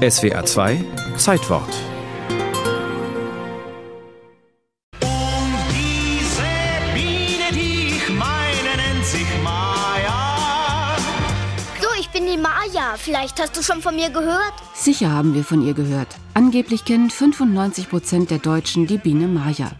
SWR 2 Zeitwort Maja, vielleicht hast du schon von mir gehört? Sicher haben wir von ihr gehört. Angeblich kennen 95 Prozent der Deutschen die Biene Maja.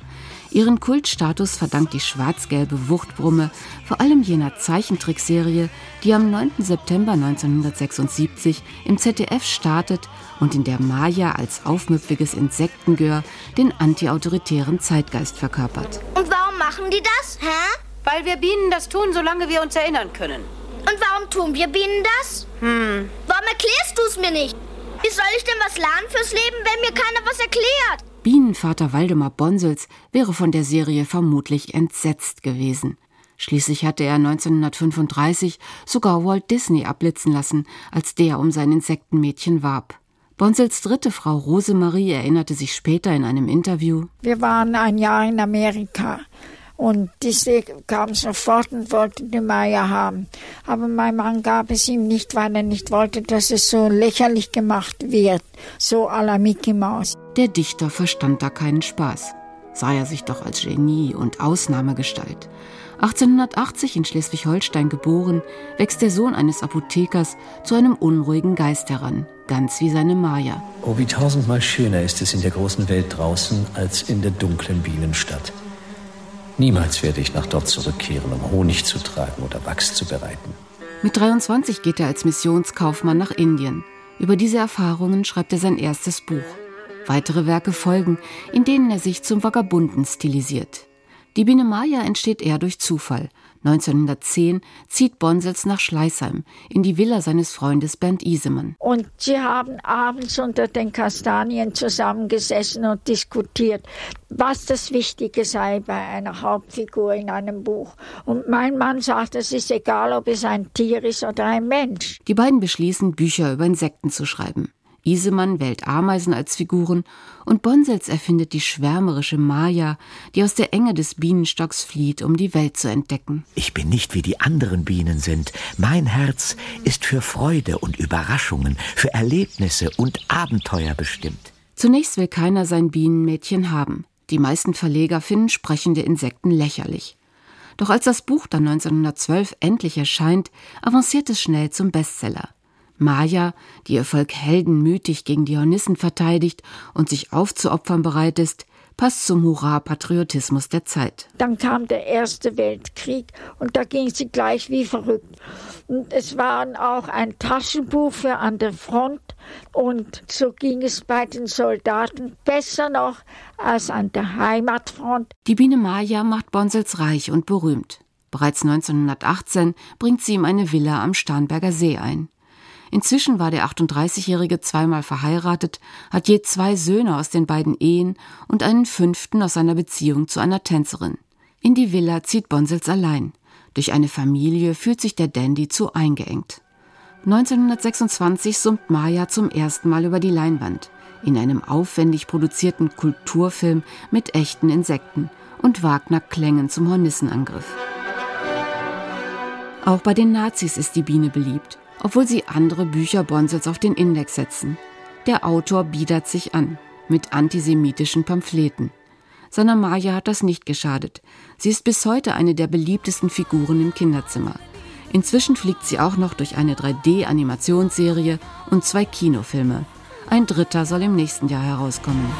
Ihren Kultstatus verdankt die schwarz-gelbe Wuchtbrumme vor allem jener Zeichentrickserie, die am 9. September 1976 im ZDF startet und in der Maja als aufmüpfiges Insektengör den antiautoritären Zeitgeist verkörpert. Und warum machen die das? Hä? Weil wir Bienen das tun, solange wir uns erinnern können. Und warum tun wir Bienen das? Hm. Warum erklärst du es mir nicht? Wie soll ich denn was lernen fürs Leben, wenn mir keiner was erklärt? Bienenvater Waldemar Bonsels wäre von der Serie vermutlich entsetzt gewesen. Schließlich hatte er 1935 sogar Walt Disney abblitzen lassen, als der um sein Insektenmädchen warb. Bonsels dritte Frau Rosemarie erinnerte sich später in einem Interview: Wir waren ein Jahr in Amerika. Und diese kam sofort und wollte die Meier haben. Aber mein Mann gab es ihm nicht, weil er nicht wollte, dass es so lächerlich gemacht wird, so à la Mickey Mouse. Der Dichter verstand da keinen Spaß. Sah er sich doch als Genie und Ausnahmegestalt. 1880 in Schleswig-Holstein geboren, wächst der Sohn eines Apothekers zu einem unruhigen Geist heran, ganz wie seine Maya. Oh, wie tausendmal schöner ist es in der großen Welt draußen als in der dunklen Bienenstadt. Niemals werde ich nach dort zurückkehren, um Honig zu tragen oder Wachs zu bereiten. Mit 23 geht er als Missionskaufmann nach Indien. Über diese Erfahrungen schreibt er sein erstes Buch. Weitere Werke folgen, in denen er sich zum Vagabunden stilisiert. Die Biene Maya entsteht eher durch Zufall. 1910 zieht Bonsels nach Schleißheim in die Villa seines Freundes Bernd Isemann. Und sie haben abends unter den Kastanien zusammengesessen und diskutiert, was das Wichtige sei bei einer Hauptfigur in einem Buch. Und mein Mann sagt, es ist egal, ob es ein Tier ist oder ein Mensch. Die beiden beschließen, Bücher über Insekten zu schreiben. Isemann wählt Ameisen als Figuren und Bonsels erfindet die schwärmerische Maya, die aus der Enge des Bienenstocks flieht, um die Welt zu entdecken. Ich bin nicht wie die anderen Bienen sind. Mein Herz ist für Freude und Überraschungen, für Erlebnisse und Abenteuer bestimmt. Zunächst will keiner sein Bienenmädchen haben. Die meisten Verleger finden sprechende Insekten lächerlich. Doch als das Buch dann 1912 endlich erscheint, avanciert es schnell zum Bestseller. Maya, die ihr Volk heldenmütig gegen die Hornissen verteidigt und sich aufzuopfern bereit ist, passt zum Hurra-Patriotismus der Zeit. Dann kam der Erste Weltkrieg und da ging sie gleich wie verrückt. Und es war auch ein Taschenbuch für an der Front und so ging es bei den Soldaten besser noch als an der Heimatfront. Die Biene Maya macht Bonsels reich und berühmt. Bereits 1918 bringt sie ihm eine Villa am Starnberger See ein. Inzwischen war der 38-Jährige zweimal verheiratet, hat je zwei Söhne aus den beiden Ehen und einen fünften aus seiner Beziehung zu einer Tänzerin. In die Villa zieht Bonsels allein. Durch eine Familie fühlt sich der Dandy zu eingeengt. 1926 summt Maya zum ersten Mal über die Leinwand in einem aufwendig produzierten Kulturfilm mit echten Insekten und Wagner-Klängen zum Hornissenangriff. Auch bei den Nazis ist die Biene beliebt obwohl sie andere Bücher Bonsels auf den Index setzen. Der Autor biedert sich an mit antisemitischen Pamphleten. Seiner Maya hat das nicht geschadet. Sie ist bis heute eine der beliebtesten Figuren im Kinderzimmer. Inzwischen fliegt sie auch noch durch eine 3D-Animationsserie und zwei Kinofilme. Ein dritter soll im nächsten Jahr herauskommen.